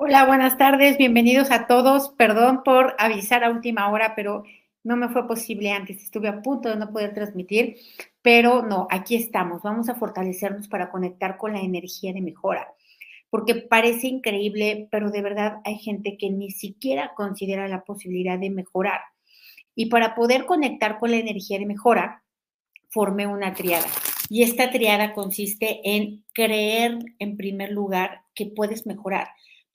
Hola, buenas tardes, bienvenidos a todos. Perdón por avisar a última hora, pero no me fue posible antes. Estuve a punto de no poder transmitir, pero no, aquí estamos. Vamos a fortalecernos para conectar con la energía de mejora, porque parece increíble, pero de verdad hay gente que ni siquiera considera la posibilidad de mejorar. Y para poder conectar con la energía de mejora, formé una triada. Y esta triada consiste en creer en primer lugar que puedes mejorar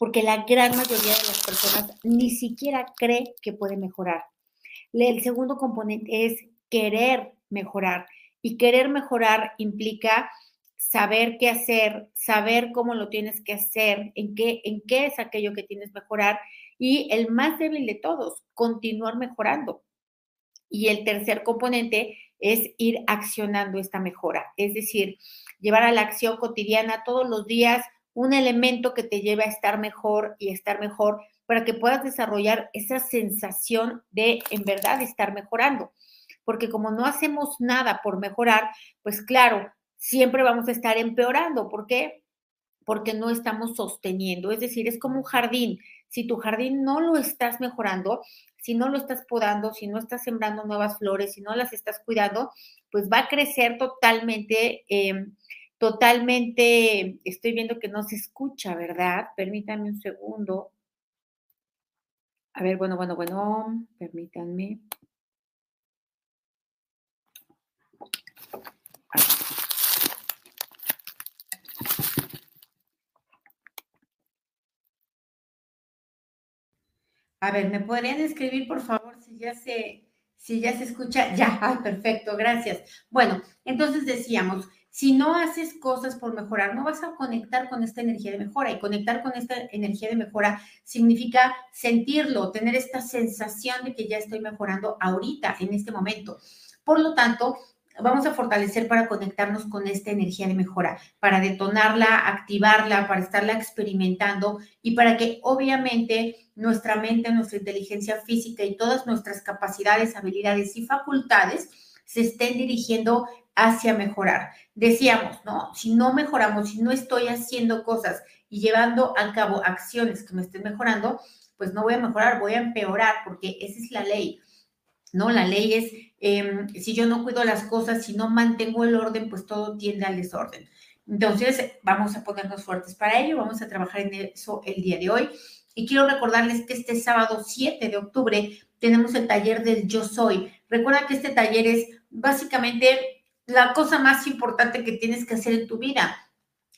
porque la gran mayoría de las personas ni siquiera cree que puede mejorar. El segundo componente es querer mejorar y querer mejorar implica saber qué hacer, saber cómo lo tienes que hacer, en qué, en qué es aquello que tienes que mejorar y el más débil de todos, continuar mejorando. Y el tercer componente es ir accionando esta mejora, es decir, llevar a la acción cotidiana todos los días un elemento que te lleve a estar mejor y estar mejor para que puedas desarrollar esa sensación de en verdad estar mejorando. Porque como no hacemos nada por mejorar, pues claro, siempre vamos a estar empeorando. ¿Por qué? Porque no estamos sosteniendo. Es decir, es como un jardín. Si tu jardín no lo estás mejorando, si no lo estás podando, si no estás sembrando nuevas flores, si no las estás cuidando, pues va a crecer totalmente. Eh, totalmente, estoy viendo que no se escucha, ¿verdad? Permítanme un segundo. A ver, bueno, bueno, bueno, permítanme. A ver, ¿me podrían escribir, por favor, si ya se, si ya se escucha? Ya, perfecto, gracias. Bueno, entonces decíamos, si no haces cosas por mejorar, no vas a conectar con esta energía de mejora. Y conectar con esta energía de mejora significa sentirlo, tener esta sensación de que ya estoy mejorando ahorita, en este momento. Por lo tanto, vamos a fortalecer para conectarnos con esta energía de mejora, para detonarla, activarla, para estarla experimentando y para que obviamente nuestra mente, nuestra inteligencia física y todas nuestras capacidades, habilidades y facultades se estén dirigiendo hacia mejorar. Decíamos, ¿no? Si no mejoramos, si no estoy haciendo cosas y llevando a cabo acciones que me estén mejorando, pues no voy a mejorar, voy a empeorar, porque esa es la ley, ¿no? La ley es, em, si yo no cuido las cosas, si no mantengo el orden, pues todo tiende al desorden. Entonces, vamos a ponernos fuertes para ello, vamos a trabajar en eso el día de hoy. Y quiero recordarles que este sábado 7 de octubre tenemos el taller del Yo Soy. Recuerda que este taller es básicamente la cosa más importante que tienes que hacer en tu vida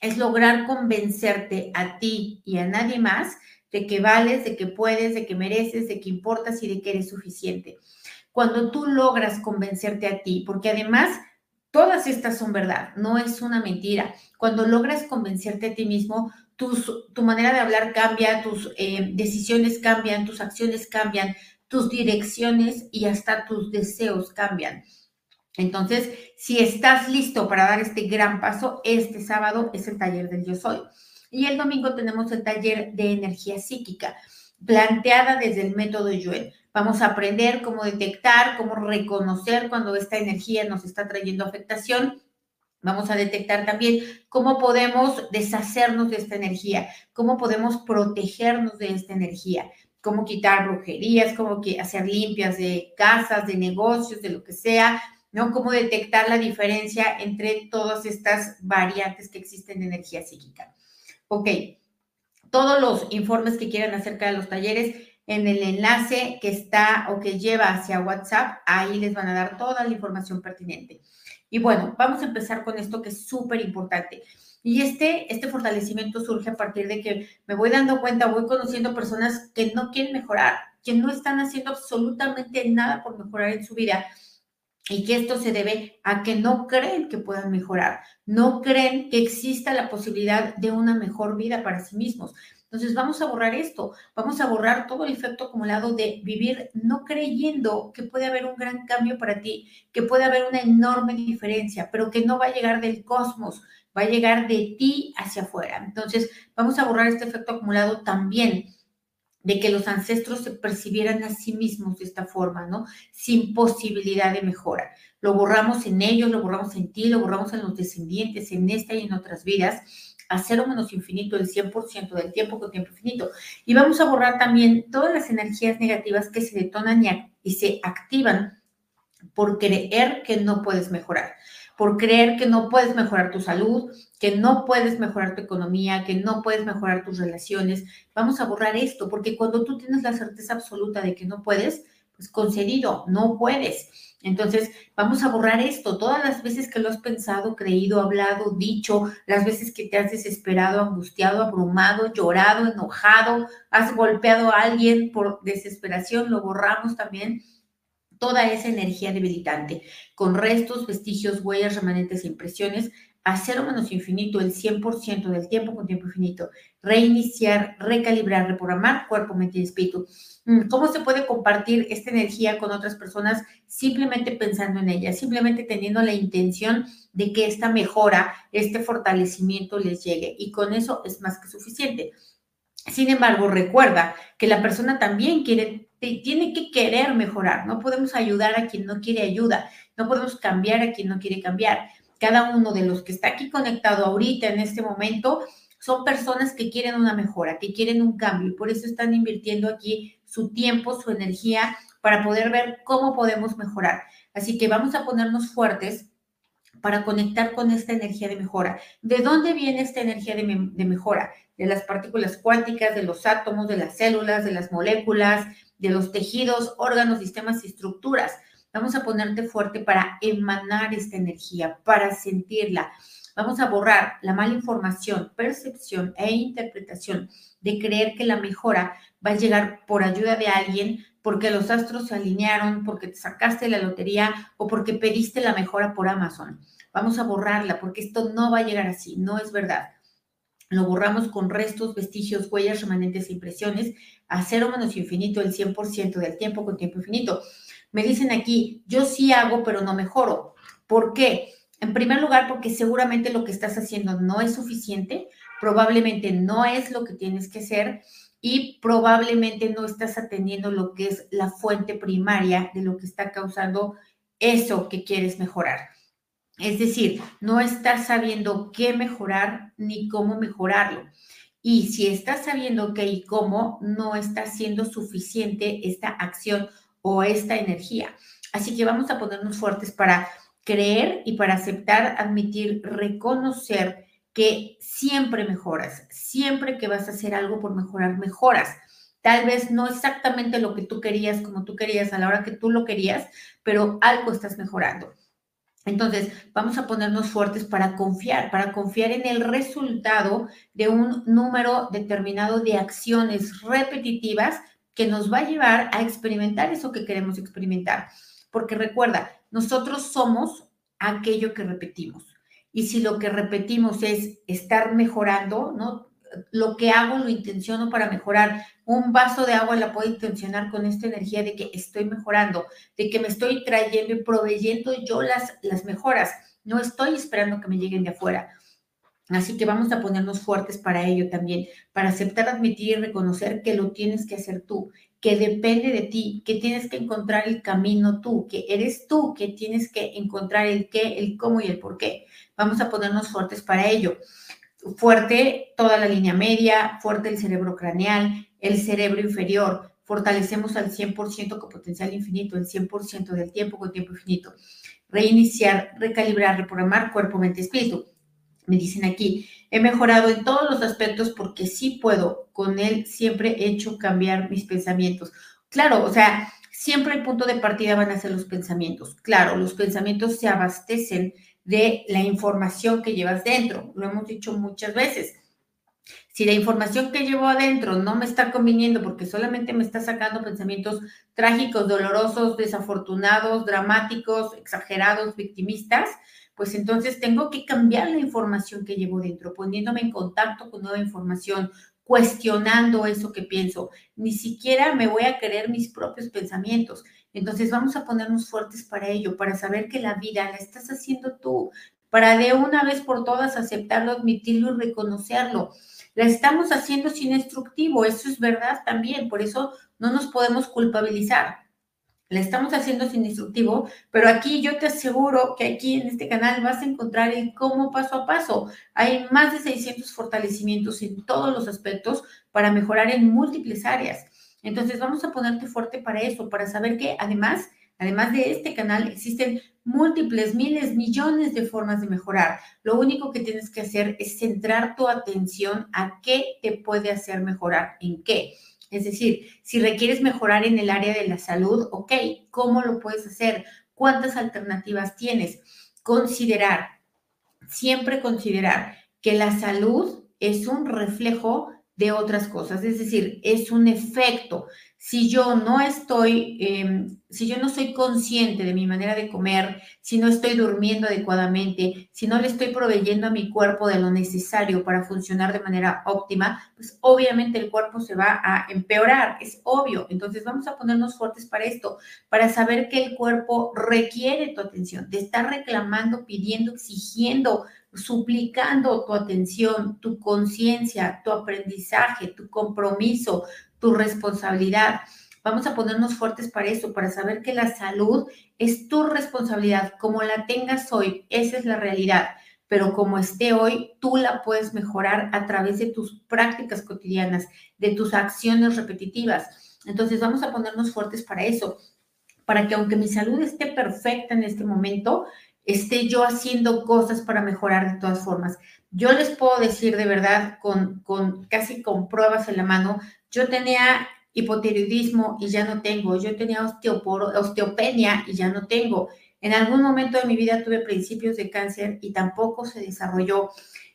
es lograr convencerte a ti y a nadie más de que vales, de que puedes, de que mereces, de que importas y de que eres suficiente. Cuando tú logras convencerte a ti, porque además todas estas son verdad, no es una mentira. Cuando logras convencerte a ti mismo, tu manera de hablar cambia, tus eh, decisiones cambian, tus acciones cambian, tus direcciones y hasta tus deseos cambian. Entonces, si estás listo para dar este gran paso, este sábado es el taller del Yo Soy. Y el domingo tenemos el taller de energía psíquica, planteada desde el método Joel. Vamos a aprender cómo detectar, cómo reconocer cuando esta energía nos está trayendo afectación. Vamos a detectar también cómo podemos deshacernos de esta energía, cómo podemos protegernos de esta energía, cómo quitar brujerías, cómo hacer limpias de casas, de negocios, de lo que sea, ¿no? Cómo detectar la diferencia entre todas estas variantes que existen de energía psíquica. Ok, todos los informes que quieran acerca de los talleres, en el enlace que está o que lleva hacia WhatsApp, ahí les van a dar toda la información pertinente. Y bueno, vamos a empezar con esto que es súper importante. Y este, este fortalecimiento surge a partir de que me voy dando cuenta, voy conociendo personas que no quieren mejorar, que no están haciendo absolutamente nada por mejorar en su vida y que esto se debe a que no creen que puedan mejorar, no creen que exista la posibilidad de una mejor vida para sí mismos. Entonces vamos a borrar esto, vamos a borrar todo el efecto acumulado de vivir no creyendo que puede haber un gran cambio para ti, que puede haber una enorme diferencia, pero que no va a llegar del cosmos, va a llegar de ti hacia afuera. Entonces vamos a borrar este efecto acumulado también de que los ancestros se percibieran a sí mismos de esta forma, ¿no? Sin posibilidad de mejora. Lo borramos en ellos, lo borramos en ti, lo borramos en los descendientes, en esta y en otras vidas. a cero menos infinito el 100% del tiempo con tiempo infinito. Y vamos a borrar también todas las energías negativas que se detonan y, se activan por creer que no puedes mejorar, por creer que no puedes mejorar tu salud, que no puedes mejorar tu economía, que no puedes mejorar tus relaciones. Vamos a borrar esto, porque cuando tú tienes la certeza absoluta de que no puedes, pues concedido, no puedes. Entonces, vamos a borrar esto. Todas las veces que lo has pensado, creído, hablado, dicho, las veces que te has desesperado, angustiado, abrumado, llorado, enojado, has golpeado a alguien por desesperación, lo borramos también. Toda esa energía debilitante, con restos, vestigios, huellas, remanentes e impresiones, a cero menos infinito el 100% del tiempo con tiempo infinito. Reiniciar, recalibrar, reprogramar cuerpo, mente y espíritu. Mm, ¿Cómo se puede compartir esta energía con otras personas? Simplemente pensando en ella, simplemente teniendo la intención de que esta mejora, este fortalecimiento les llegue. Y con eso es más que suficiente. Sin embargo, recuerda que la persona también quiere, tiene que querer mejorar. No podemos ayudar a quien no quiere ayuda. No podemos cambiar a quien no quiere cambiar cada uno de los que está aquí conectado ahorita en este momento son personas que quieren una mejora, que quieren un cambio y por eso están invirtiendo aquí su tiempo, su energía para poder ver cómo podemos mejorar. Así que vamos a ponernos fuertes para conectar con esta energía de mejora. ¿De dónde viene esta energía de, mejora? De las partículas cuánticas, de los átomos, de las células, de las moléculas, de los tejidos, órganos, sistemas y estructuras. Vamos a ponerte fuerte para emanar esta energía, para sentirla. Vamos a borrar la mala información, percepción e interpretación de creer que la mejora va a llegar por ayuda de alguien, porque los astros se alinearon, porque te sacaste la lotería o porque pediste la mejora por Amazon. Vamos a borrarla porque esto no va a llegar así, no es verdad. Lo borramos con restos, vestigios, huellas, remanentes e impresiones a cero menos infinito el 100% del tiempo con tiempo infinito. Me dicen aquí, yo sí hago, pero no mejoro. ¿Por qué? En primer lugar, porque seguramente lo que estás haciendo no es suficiente, probablemente no es lo que tienes que hacer y probablemente no estás atendiendo lo que es la fuente primaria de lo que está causando eso que quieres mejorar. Es decir, no estás sabiendo qué mejorar ni cómo mejorarlo. Y si estás sabiendo qué y cómo, no está siendo suficiente esta acción o esta energía. Así que vamos a ponernos fuertes para creer y para aceptar, admitir, reconocer que siempre mejoras, siempre que vas a hacer algo por mejorar, mejoras. Tal vez no exactamente lo que tú querías, como tú querías, a la hora que tú lo querías, pero algo estás mejorando. Entonces, vamos a ponernos fuertes para confiar, para confiar en el resultado de un número determinado de acciones repetitivas que nos va a llevar a experimentar eso que queremos experimentar. Porque recuerda, nosotros somos aquello que repetimos. Y si lo que repetimos es estar mejorando, ¿no? Lo que hago lo intenciono para mejorar. Un vaso de agua la puedo intencionar con esta energía de que estoy mejorando, de que me estoy trayendo y proveyendo yo las, las mejoras. No estoy esperando que me lleguen de afuera. Así que vamos a ponernos fuertes para ello también, para aceptar, admitir y reconocer que lo tienes que hacer tú, que depende de ti, que tienes que encontrar el camino tú, que eres tú que tienes que encontrar el qué, el cómo y el por qué. Vamos a ponernos fuertes para ello. Fuerte toda la línea media, fuerte el cerebro craneal, el cerebro inferior. Fortalecemos al 100% con potencial infinito, el 100% del tiempo con tiempo infinito. Reiniciar, recalibrar, reprogramar cuerpo, mente, espíritu me dicen aquí, he mejorado en todos los aspectos porque sí puedo. Con él siempre he hecho cambiar mis pensamientos. Claro, o sea, siempre el punto de partida van a ser los pensamientos. Claro, los pensamientos se abastecen de la información que llevas dentro. Lo hemos dicho muchas veces. Si la información que llevo adentro no me está conviniendo porque solamente me está sacando pensamientos trágicos, dolorosos, desafortunados, dramáticos, exagerados, victimistas, pues entonces tengo que cambiar la información que llevo dentro, poniéndome en contacto con nueva información, cuestionando eso que pienso. Ni siquiera me voy a creer mis propios pensamientos. Entonces vamos a ponernos fuertes para ello, para saber que la vida la estás haciendo tú, para de una vez por todas aceptarlo, admitirlo y reconocerlo. La estamos haciendo sin instructivo, eso es verdad también, por eso no nos podemos culpabilizar. La estamos haciendo sin instructivo, pero aquí yo te aseguro que aquí en este canal vas a encontrar el cómo paso a paso. Hay más de 600 fortalecimientos en todos los aspectos para mejorar en múltiples áreas. Entonces vamos a ponerte fuerte para eso, para saber que además, además de este canal, existen múltiples, miles, millones de formas de mejorar. Lo único que tienes que hacer es centrar tu atención a qué te puede hacer mejorar, en qué. Es decir, si requieres mejorar en el área de la salud, ok, ¿cómo lo puedes hacer? ¿Cuántas alternativas tienes? Considerar, siempre considerar que la salud es un reflejo de otras cosas, es decir, es un efecto. Si yo no estoy, em, si yo no soy consciente de mi manera de comer, si no estoy durmiendo adecuadamente, si no le estoy proveyendo a mi cuerpo de lo necesario para funcionar de manera óptima, pues obviamente el cuerpo se va a empeorar, es obvio. Entonces vamos a ponernos fuertes para esto, para saber que el cuerpo requiere tu atención, te está reclamando, pidiendo, exigiendo suplicando tu atención, tu conciencia, tu aprendizaje, tu compromiso, tu responsabilidad. Vamos a ponernos fuertes para eso, para saber que la salud es tu responsabilidad. Como la tengas hoy, esa es la realidad. Pero como esté hoy, tú la puedes mejorar a través de tus prácticas cotidianas, de tus acciones repetitivas. Entonces vamos a ponernos fuertes para eso, para que aunque mi salud esté perfecta en este momento, esté yo haciendo cosas para mejorar de todas formas. Yo les puedo decir de verdad, con, con casi con pruebas en la mano, yo tenía hipotiroidismo y ya no tengo, yo tenía osteopenia y ya no tengo. En algún momento de mi vida tuve principios de cáncer y tampoco se desarrolló.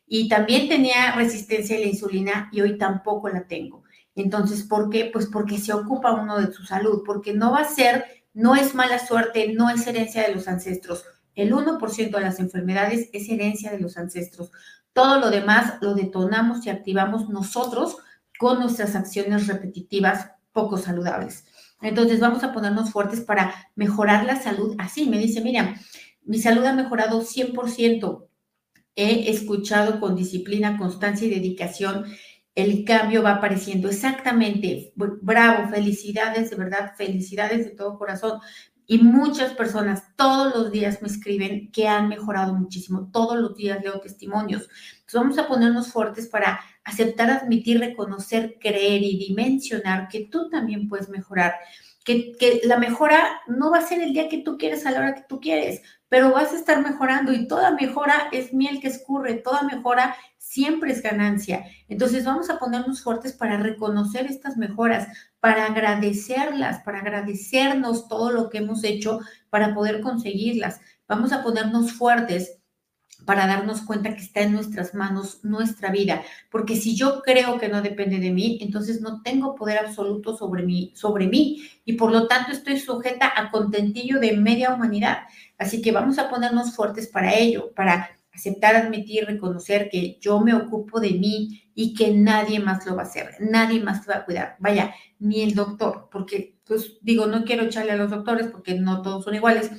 Y también tenía resistencia a la insulina y hoy tampoco la tengo. Entonces, ¿por qué? Pues porque se ocupa uno de su salud, porque no va a ser, no es mala suerte, no es herencia de los ancestros el 1% de las enfermedades es herencia de los ancestros. Todo lo demás lo detonamos y activamos nosotros con nuestras acciones repetitivas poco saludables. Entonces vamos a ponernos fuertes para mejorar la salud. Así me dice, mira, mi salud ha mejorado 100%. He escuchado con disciplina, constancia y dedicación. El cambio va apareciendo exactamente. Bravo, felicidades, de verdad, felicidades de todo corazón. Y muchas personas todos los días me escriben que han mejorado muchísimo. Todos los días leo testimonios. Entonces vamos a ponernos fuertes para aceptar, admitir, reconocer, creer y dimensionar que tú también puedes mejorar. Que, que, la mejora no va a ser el día que tú quieres a la hora que tú quieres, pero vas a estar mejorando y toda mejora es miel que escurre, toda mejora siempre es ganancia. Entonces vamos a ponernos fuertes para reconocer estas mejoras, para agradecerlas, para agradecernos todo lo que hemos hecho para poder conseguirlas. Vamos a ponernos fuertes para darnos cuenta que está en nuestras manos nuestra vida, porque si yo creo que no depende de mí, entonces no tengo poder absoluto sobre mí, sobre mí y por lo tanto estoy sujeta a contentillo de media humanidad. Así que vamos a ponernos fuertes para ello, para aceptar, admitir, reconocer que yo me ocupo de mí y que nadie más lo va a hacer, nadie más te va a cuidar. Vaya, ni el doctor, porque pues digo, no quiero echarle a los doctores porque no todos son iguales,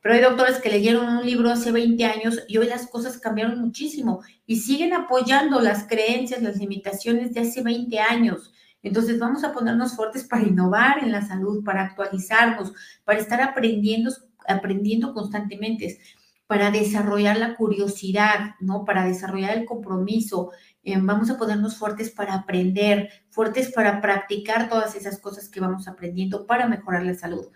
pero hay doctores que leyeron un libro hace 20 años y hoy las cosas cambiaron muchísimo y siguen apoyando las creencias, las limitaciones de hace 20 años. Entonces vamos a ponernos fuertes para innovar en la salud, para actualizarnos, para estar aprendiendo, aprendiendo constantemente, para desarrollar la curiosidad, ¿no? Para desarrollar el compromiso. Eh, vamos a ponernos fuertes para aprender, fuertes para practicar todas esas cosas que vamos aprendiendo para mejorar la salud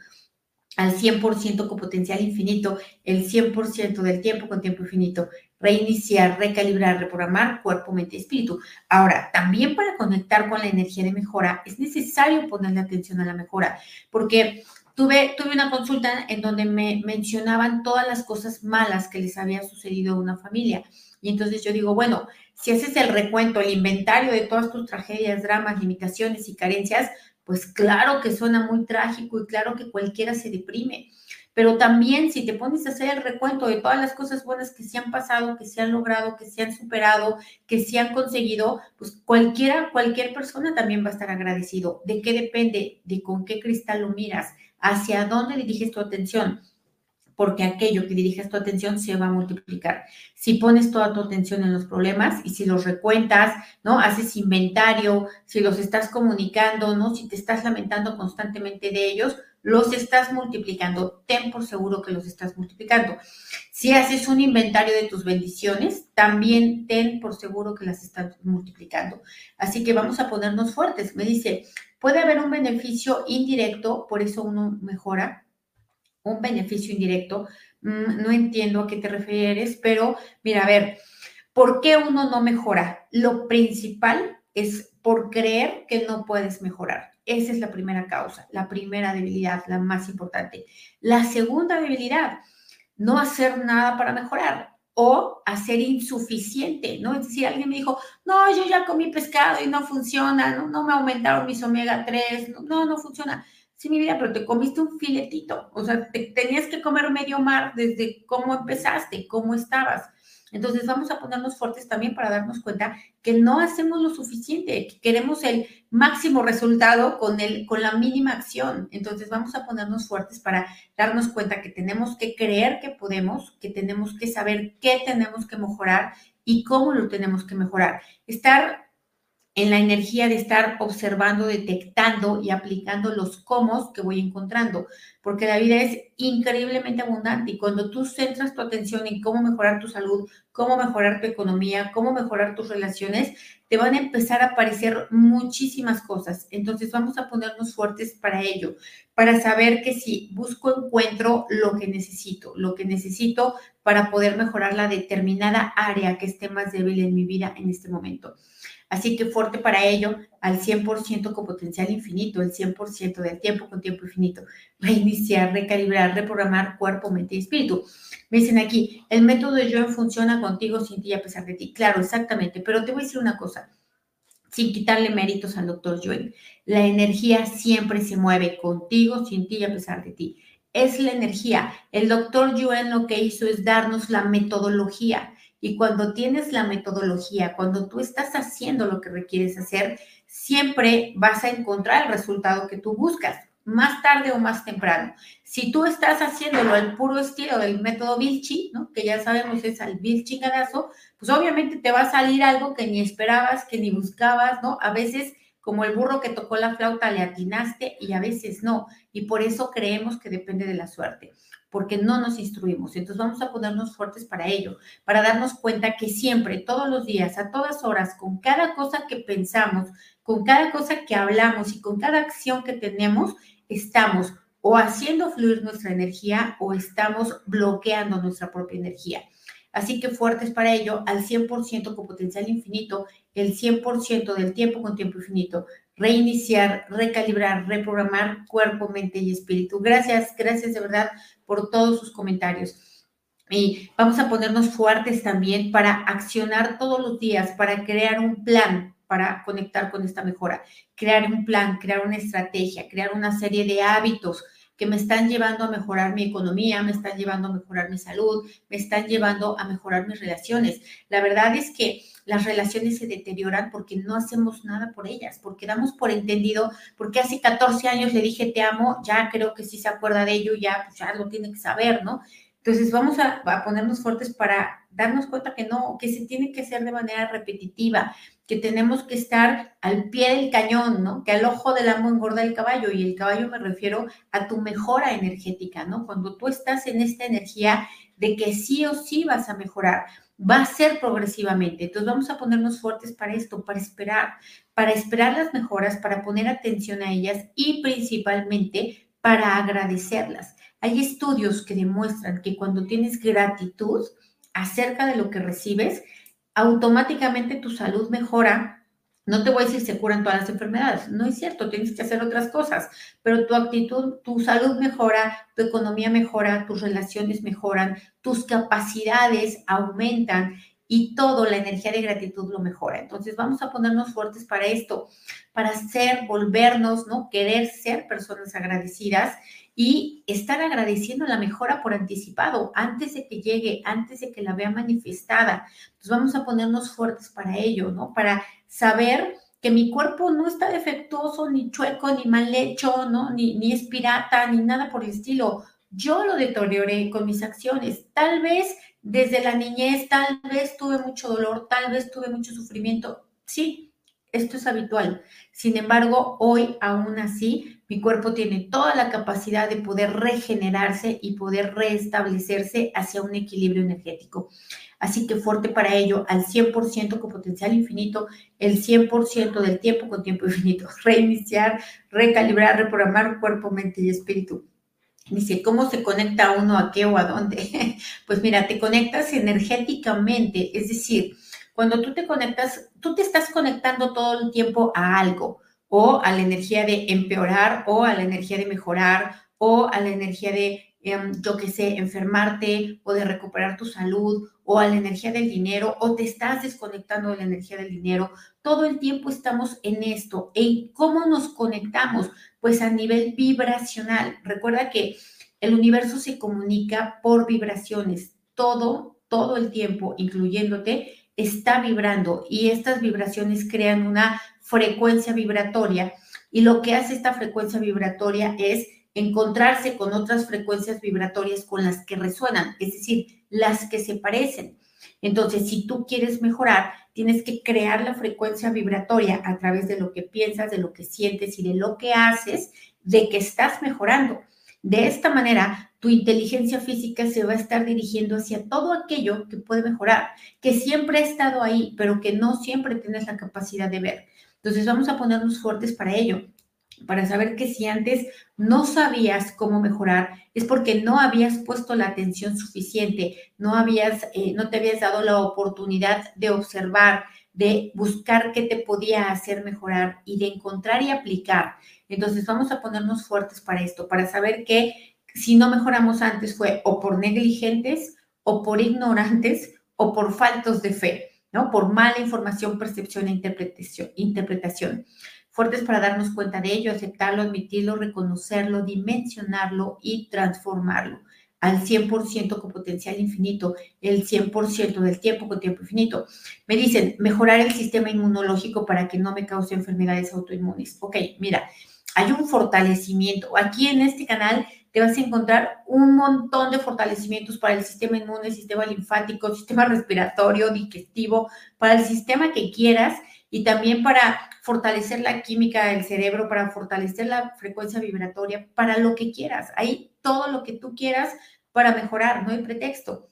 al 100% con potencial infinito, el 100% del tiempo con tiempo infinito, reiniciar, recalibrar, reprogramar cuerpo, mente y espíritu. Ahora, también para conectar con la energía de mejora es necesario ponerle atención a la mejora, porque tuve, tuve una consulta en donde me mencionaban todas las cosas malas que les había sucedido a una familia. Y entonces yo digo, bueno, si haces el recuento, el inventario de todas tus tragedias, dramas, limitaciones y carencias, pues claro que suena muy trágico y claro que cualquiera se deprime. Pero también si te pones a hacer el recuento de todas las cosas buenas que se han pasado, que se han logrado, que se han superado, que se han conseguido, pues cualquiera, cualquier persona también va a estar agradecido. ¿De qué depende? De con qué cristal lo miras, hacia dónde diriges tu atención porque aquello que diriges tu atención se va a multiplicar. Si pones toda tu atención en los problemas y si los recuentas, ¿no? Haces inventario, si los estás comunicando, ¿no? Si te estás lamentando constantemente de ellos, los estás multiplicando. Ten por seguro que los estás multiplicando. Si haces un inventario de tus bendiciones, también ten por seguro que las estás multiplicando. Así que vamos a ponernos fuertes. Me dice, puede haber un beneficio indirecto, por eso uno mejora. Un beneficio indirecto. Mm, no entiendo a qué te refieres, pero mira, a ver, ¿por qué uno no mejora? Lo principal es por creer que no puedes mejorar. Esa es la primera causa, la primera debilidad, la más importante. La segunda debilidad, no hacer nada para mejorar o hacer insuficiente, ¿no? Es decir, alguien me dijo, no, yo ya comí pescado y no funciona, no, no me aumentaron mis omega 3, no, no, funciona. Sí, mi vida, pero te comiste un filetito, o sea, tenías que comer medio mar desde cómo empezaste, cómo estabas. Entonces vamos a ponernos fuertes también para darnos cuenta que no hacemos lo suficiente, que queremos el máximo resultado con, el, con la mínima acción. Entonces vamos a ponernos fuertes para darnos cuenta que tenemos que creer que podemos, que tenemos que saber qué tenemos que mejorar y cómo lo tenemos que mejorar. Estar en la energía de estar observando, detectando y aplicando los cómo que voy encontrando, porque la vida es increíblemente abundante y cuando tú centras tu atención en cómo mejorar tu salud, cómo mejorar tu economía, cómo mejorar tus relaciones, te van a empezar a aparecer muchísimas cosas. Entonces vamos a ponernos fuertes para ello, para saber que si busco, encuentro lo que necesito, lo que necesito para poder mejorar la determinada área que esté más débil en mi vida en este momento. Así que fuerte para ello, al 100% con potencial infinito, el 100% del tiempo con tiempo infinito. Reiniciar, recalibrar, reprogramar cuerpo, mente y espíritu. Me dicen aquí, el método de yo funciona contigo, sin ti y a pesar de ti. Claro, exactamente, pero te voy a decir una cosa, sin quitarle méritos al doctor Joel. La energía siempre se mueve contigo, sin ti y a pesar de ti. Es la energía. El doctor Joel lo que hizo es darnos la metodología y cuando tienes la metodología, cuando tú estás haciendo lo que requieres hacer, siempre vas a encontrar el resultado que tú buscas, más tarde o más temprano. Si tú estás haciéndolo al puro estilo del método Vilchi, ¿no? que ya sabemos es al Vilchi ganazo, pues obviamente te va a salir algo que ni esperabas, que ni buscabas, ¿no? A veces como el burro que tocó la flauta le atinaste y a veces no. Y por eso creemos que depende de la suerte porque no nos instruimos. Entonces vamos a ponernos fuertes para ello, para darnos cuenta que siempre, todos los días, a todas horas, con cada cosa que pensamos, con cada cosa que hablamos y con cada acción que tenemos, estamos o haciendo fluir nuestra energía o estamos bloqueando nuestra propia energía. Así que fuertes para ello, al 100% con potencial infinito, el 100% del tiempo con tiempo infinito, reiniciar, recalibrar, reprogramar cuerpo, mente y espíritu. Gracias, gracias de verdad por todos sus comentarios. Y vamos a ponernos fuertes también para accionar todos los días, para crear un plan para conectar con esta mejora, crear un plan, crear una estrategia, crear una serie de hábitos que me están llevando a mejorar mi economía, me están llevando a mejorar mi salud, me están llevando a mejorar mis relaciones. La verdad es que las relaciones se deterioran porque no hacemos nada por ellas, porque damos por entendido, porque hace 14 años le dije te amo, ya creo que sí se acuerda de ello, ya, pues ya lo tiene que saber, ¿no? Entonces vamos a, a, ponernos fuertes para darnos cuenta que no, que se tiene que hacer de manera repetitiva, que tenemos que estar al pie del cañón, ¿no? Que al ojo del amo engorda el caballo y el caballo me refiero a tu mejora energética, ¿no? Cuando tú estás en esta energía de que sí o sí vas a mejorar, va a ser progresivamente. Entonces vamos a ponernos fuertes para esto, para esperar, para esperar las mejoras, para poner atención a ellas y principalmente para agradecerlas. Hay estudios que demuestran que cuando tienes gratitud acerca de lo que recibes, automáticamente tu salud mejora no te voy a decir se curan todas las enfermedades, no es cierto, tienes que hacer otras cosas, pero tu actitud, tu salud mejora, tu economía mejora, tus relaciones mejoran, tus capacidades aumentan y todo, la energía de gratitud lo mejora. Entonces vamos a ponernos fuertes para esto, para ser, volvernos, ¿no? Querer ser personas agradecidas y estar agradeciendo la mejora por anticipado, antes de que llegue, antes de que la vea manifestada. Entonces vamos a ponernos fuertes para ello, ¿no? Para saber que mi cuerpo no está defectuoso, ni chueco, ni mal hecho, ¿no? Ni, ni es pirata, ni nada por el estilo. Yo lo deterioré con mis acciones. Tal vez desde la niñez, tal vez tuve mucho dolor, tal vez tuve mucho sufrimiento. Sí, esto es habitual. Sin embargo, hoy aún así, mi cuerpo tiene toda la capacidad de poder regenerarse y poder restablecerse hacia un equilibrio energético. Así que fuerte para ello, al 100% con potencial infinito, el 100% del tiempo con tiempo infinito. Reiniciar, recalibrar, reprogramar cuerpo, mente y espíritu. Dice, ¿cómo se conecta uno a qué o a dónde? Pues mira, te conectas energéticamente, es decir, cuando tú te conectas, tú te estás conectando todo el tiempo a algo, o a la energía de empeorar, o a la energía de mejorar, o a la energía de Em, yo qué sé, enfermarte o de recuperar tu salud o a la energía del dinero o te estás desconectando de la energía del dinero. Todo el tiempo estamos en esto. ¿En cómo nos conectamos? Pues a nivel vibracional. Recuerda que el universo se comunica por vibraciones. Todo, todo el tiempo, incluyéndote, está vibrando y estas vibraciones crean una frecuencia vibratoria. Y lo que hace esta frecuencia vibratoria es encontrarse con otras frecuencias vibratorias con las que resuenan, es decir, las que se parecen. Entonces, si tú quieres mejorar, tienes que crear la frecuencia vibratoria a través de lo que piensas, de lo que sientes y de lo que haces, de que estás mejorando. De esta manera, tu inteligencia física se va a estar dirigiendo hacia todo aquello que puede mejorar, que siempre ha estado ahí, pero que no siempre tienes la capacidad de ver. Entonces, vamos a ponernos fuertes para ello para saber que si antes no sabías cómo mejorar, es porque no habías puesto la atención suficiente, no habías, eh, no te habías dado la oportunidad de observar, de buscar qué te podía hacer mejorar y de encontrar y aplicar. Entonces vamos a ponernos fuertes para esto, para saber que si no mejoramos antes fue o por negligentes o por ignorantes o por faltos de fe, ¿no? Por mala información, percepción e interpretación. Fuertes para darnos cuenta de ello, aceptarlo, admitirlo, reconocerlo, dimensionarlo y transformarlo al 100% con potencial infinito, el 100% del tiempo con tiempo infinito. Me dicen, mejorar el sistema inmunológico para que no me cause enfermedades autoinmunes. Ok, mira, hay un fortalecimiento. Aquí en este canal te vas a encontrar un montón de fortalecimientos para el sistema inmune, sistema linfático, sistema respiratorio, digestivo, para el sistema que quieras y también para fortalecer la química del cerebro, para fortalecer la frecuencia vibratoria, para lo que quieras. Hay todo lo que tú quieras para mejorar, no hay pretexto.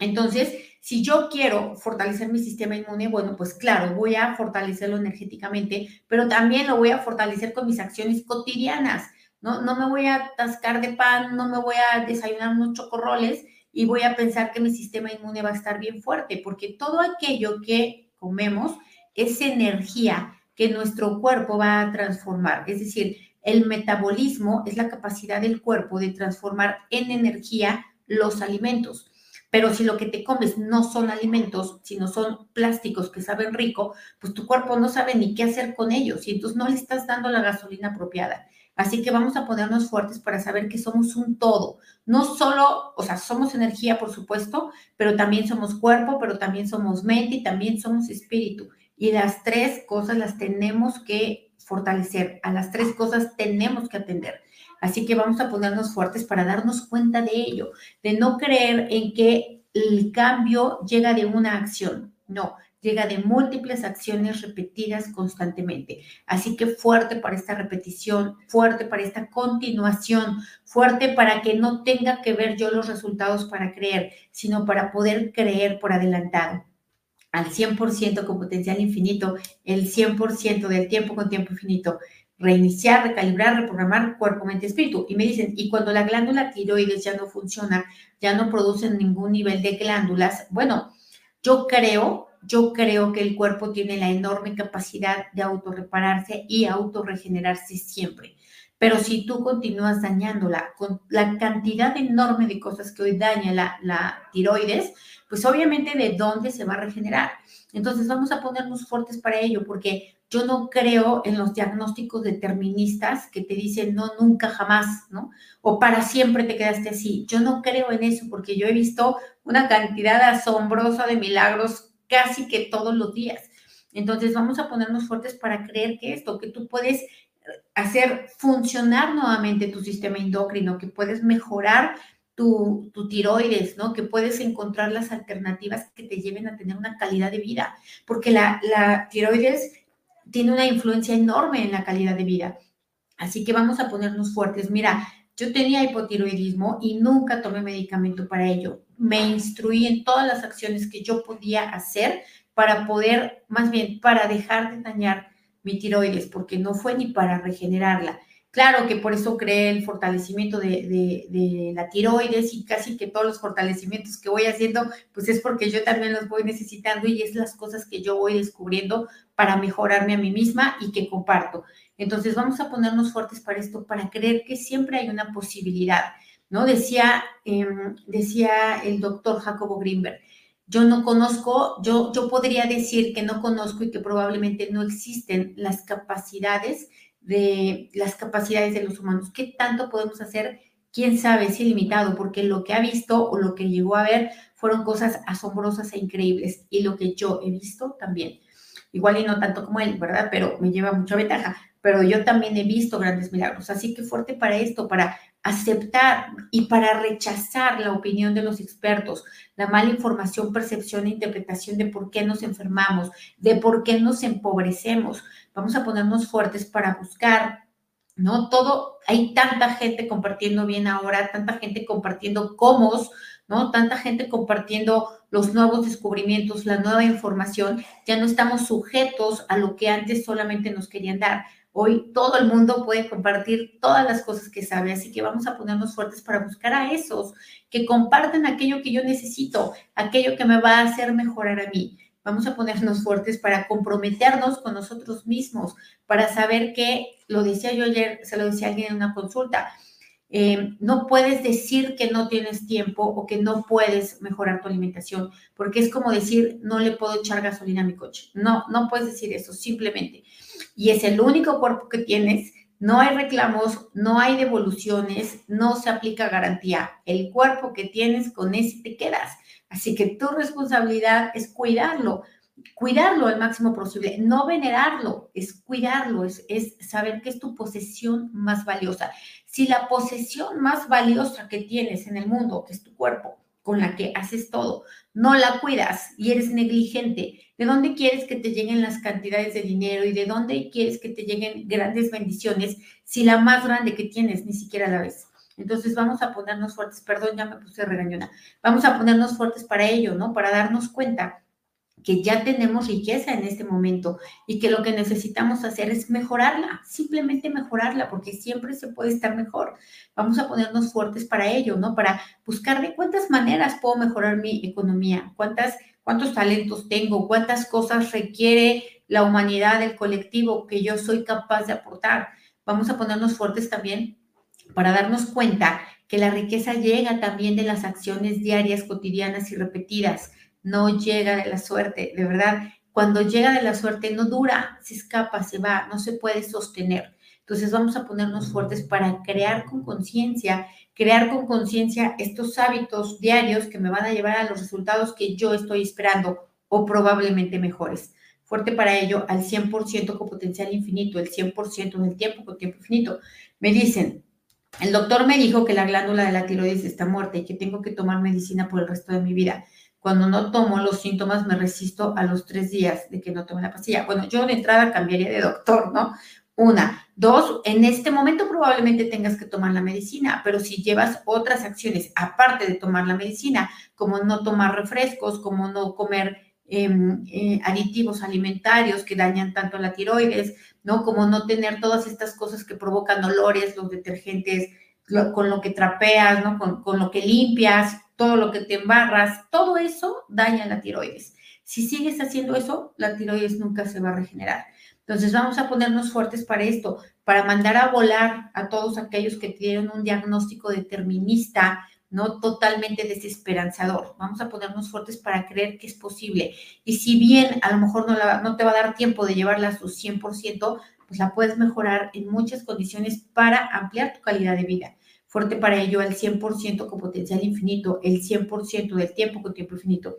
Entonces, si yo quiero fortalecer mi sistema inmune, bueno, pues claro, voy a fortalecerlo energéticamente, pero también lo voy a fortalecer con mis acciones cotidianas. No, no me voy a atascar de pan, no me voy a desayunar unos chocorroles y voy a pensar que mi sistema inmune va a estar bien fuerte, porque todo aquello que comemos es energía que nuestro cuerpo va a transformar. Es decir, el metabolismo es la capacidad del cuerpo de transformar en energía los alimentos. Pero si lo que te comes no son alimentos, sino son plásticos que saben rico, pues tu cuerpo no sabe ni qué hacer con ellos y entonces no le estás dando la gasolina apropiada. Así que vamos a ponernos fuertes para saber que somos un todo. No solo, o sea, somos energía, por supuesto, pero también somos cuerpo, pero también somos mente y también somos espíritu. Y las tres cosas las tenemos que fortalecer, a las tres cosas tenemos que atender. Así que vamos a ponernos fuertes para darnos cuenta de ello, de no creer en que el cambio llega de una acción, no, llega de múltiples acciones repetidas constantemente. Así que fuerte para esta repetición, fuerte para esta continuación, fuerte para que no tenga que ver yo los resultados para creer, sino para poder creer por adelantado al 100% con potencial infinito, el 100% del tiempo con tiempo infinito, reiniciar, recalibrar, reprogramar cuerpo, mente, espíritu. Y me dicen, y cuando la glándula tiroides ya no funciona, ya no producen ningún nivel de glándulas, bueno, yo creo, yo creo que el cuerpo tiene la enorme capacidad de autorrepararse y autorregenerarse siempre. Pero si tú continúas dañándola con la cantidad enorme de cosas que hoy daña la, la tiroides, pues obviamente de dónde se va a regenerar. Entonces vamos a ponernos fuertes para ello, porque yo no creo en los diagnósticos deterministas que te dicen no, nunca, jamás, ¿no? O para siempre te quedaste así. Yo no creo en eso, porque yo he visto una cantidad asombrosa de milagros casi que todos los días. Entonces vamos a ponernos fuertes para creer que esto, que tú puedes hacer funcionar nuevamente tu sistema endocrino, que puedes mejorar tu, tiroides, ¿no? Que puedes encontrar las alternativas que te lleven a tener una calidad de vida, porque la, la tiroides tiene una influencia enorme en la calidad de vida. Así que vamos a ponernos fuertes. Mira, yo tenía hipotiroidismo y nunca tomé medicamento para ello. Me instruí en todas las acciones que yo podía hacer para poder, más bien, para dejar de dañar mi tiroides, porque no fue ni para regenerarla. Claro que por eso creé el fortalecimiento de, la tiroides y casi que todos los fortalecimientos que voy haciendo, pues es porque yo también los voy necesitando y es las cosas que yo voy descubriendo para mejorarme a mí misma y que comparto. Entonces vamos a ponernos fuertes para esto, para creer que siempre hay una posibilidad, ¿no? Decía, em, decía el doctor Jacobo Greenberg, yo no conozco, yo, yo podría decir que no conozco y que probablemente no existen las capacidades de las capacidades de los humanos. ¿Qué tanto podemos hacer? Quién sabe, es ilimitado, porque lo que ha visto o lo que llegó a ver fueron cosas asombrosas e increíbles y lo que yo he visto también. Igual y no tanto como él, ¿verdad? Pero me lleva mucha ventaja. Pero yo también he visto grandes milagros. Así que fuerte para esto, para aceptar y para rechazar la opinión de los expertos, la mala información, percepción e interpretación de por qué nos enfermamos, de por qué nos empobrecemos. Vamos a ponernos fuertes para buscar, ¿no? Todo, hay tanta gente compartiendo bien ahora, tanta gente compartiendo cómo, ¿no? Tanta gente compartiendo los nuevos descubrimientos, la nueva información, ya no estamos sujetos a lo que antes solamente nos querían dar. Hoy todo el mundo puede compartir todas las cosas que sabe, así que vamos a ponernos fuertes para buscar a esos que comparten aquello que yo necesito, aquello que me va a hacer mejorar a mí. Vamos a ponernos fuertes para comprometernos con nosotros mismos, para saber que, lo decía yo ayer, se lo decía alguien en una consulta, eh, no puedes decir que no tienes tiempo o que no puedes mejorar tu alimentación, porque es como decir, no le puedo echar gasolina a mi coche. No, no puedes decir eso, simplemente. Y es el único cuerpo que tienes, no hay reclamos, no hay devoluciones, no se aplica garantía. El cuerpo que tienes, con ese te quedas. Así que tu responsabilidad es cuidarlo cuidarlo al máximo posible, no venerarlo, es cuidarlo, es, es, saber que es tu posesión más valiosa. Si la posesión más valiosa que tienes en el mundo, que es tu cuerpo, con la que haces todo, no la cuidas y eres negligente, ¿de dónde quieres que te lleguen las cantidades de dinero y de dónde quieres que te lleguen grandes bendiciones si la más grande que tienes ni siquiera la ves? Entonces vamos a ponernos fuertes, perdón, ya me puse regañona, vamos a ponernos fuertes para ello, ¿no? Para darnos cuenta que ya tenemos riqueza en este momento y que lo que necesitamos hacer es mejorarla, simplemente mejorarla, porque siempre se puede estar mejor. Vamos a ponernos fuertes para ello, ¿no? Para buscar de cuántas maneras puedo mejorar mi economía, cuántas, cuántos talentos tengo, cuántas cosas requiere la humanidad, el colectivo que yo soy capaz de aportar. Vamos a ponernos fuertes también para darnos cuenta que la riqueza llega también de las acciones diarias, cotidianas y repetidas no llega de la suerte, de verdad. Cuando llega de la suerte no dura, se escapa, se va, no se puede sostener. Entonces vamos a ponernos fuertes para crear con conciencia, crear con conciencia estos hábitos diarios que me van a llevar a los resultados que yo estoy esperando o probablemente mejores. Fuerte para ello al 100% con potencial infinito, el 100% del tiempo con tiempo infinito. Me dicen, el doctor me dijo que la glándula de la tiroides está muerta y que tengo que tomar medicina por el resto de mi vida. Cuando no tomo los síntomas, me resisto a los tres días de que no tome la pastilla. Bueno, yo de entrada cambiaría de doctor, ¿no? Una. Dos, en este momento probablemente tengas que tomar la medicina, pero si llevas otras acciones aparte de tomar la medicina, como no tomar refrescos, como no comer em, eh, aditivos alimentarios que dañan tanto la tiroides, ¿no? Como no tener todas estas cosas que provocan dolores, los detergentes, con lo que trapeas, ¿no? Con, con lo que limpias, todo lo que te embarras, todo eso daña la tiroides. Si sigues haciendo eso, la tiroides nunca se va a regenerar. Entonces vamos a ponernos fuertes para esto, para mandar a volar a todos aquellos que tienen un diagnóstico determinista, no totalmente desesperanzador. Vamos a ponernos fuertes para creer que es posible. Y si bien a lo mejor no, no te va a dar tiempo de llevarla a su 100%, pues la puedes mejorar en muchas condiciones para ampliar tu calidad de vida fuerte para ello al 100% con potencial infinito, el 100% del tiempo con tiempo infinito.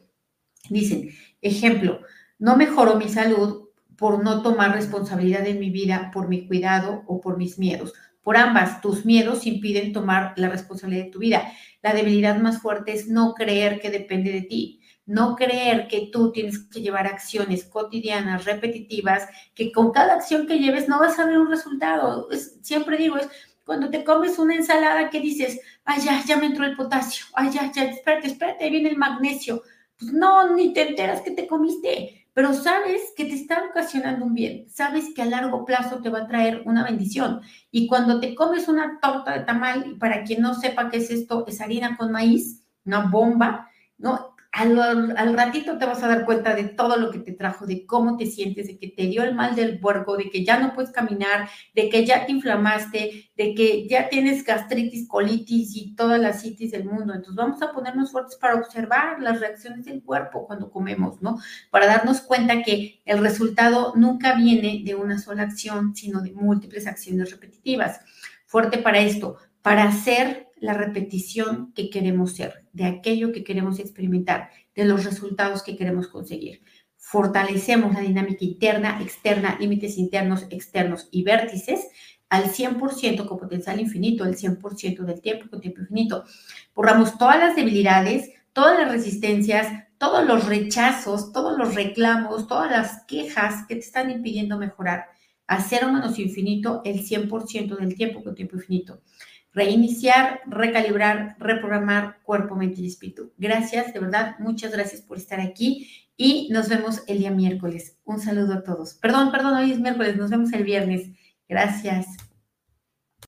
Dicen, ejemplo, no mejoro mi salud por no tomar responsabilidad en mi vida, por mi cuidado o por mis miedos. Por ambas, tus miedos impiden tomar la responsabilidad de tu vida. La debilidad más fuerte es no creer que depende de ti. No creer que tú tienes que llevar acciones cotidianas, repetitivas, que con cada acción que lleves no vas a ver un resultado. siempre digo, es cuando te comes una ensalada que dices, ay, ya, ya me entró el potasio, ay, ya, ya, espérate, espérate, ahí viene el magnesio. Pues no, ni te enteras que te comiste, pero sabes que te está ocasionando un bien, sabes que a largo plazo te va a traer una bendición. Y cuando te comes una torta de tamal, y para quien no sepa qué es esto, es harina con maíz, una bomba, ¿no? Al, ratito te vas a dar cuenta de todo lo que te trajo, de cómo te sientes, de que te dio el mal del puerco, de que ya no puedes caminar, de que ya te inflamaste, de que ya tienes gastritis, colitis y todas las citis del mundo. Entonces vamos a ponernos fuertes para observar las reacciones del cuerpo cuando comemos, ¿no? Para darnos cuenta que el resultado nunca viene de una sola acción, sino de múltiples acciones repetitivas. Fuerte para esto, para hacer la repetición que queremos ser, de aquello que queremos experimentar, de los resultados que queremos conseguir. Fortalecemos la dinámica interna, externa, límites internos, externos y vértices al 100% con potencial infinito, el 100% del tiempo con tiempo infinito. Borramos todas las debilidades, todas las resistencias, todos los rechazos, todos los reclamos, todas las quejas que te están impidiendo mejorar a cero menos infinito el 100% del tiempo con tiempo infinito reiniciar, recalibrar, reprogramar cuerpo, mente y espíritu. Gracias, de verdad, muchas gracias por estar aquí y nos vemos el día miércoles. Un saludo a todos. Perdón, perdón, hoy es miércoles, nos vemos el viernes. Gracias.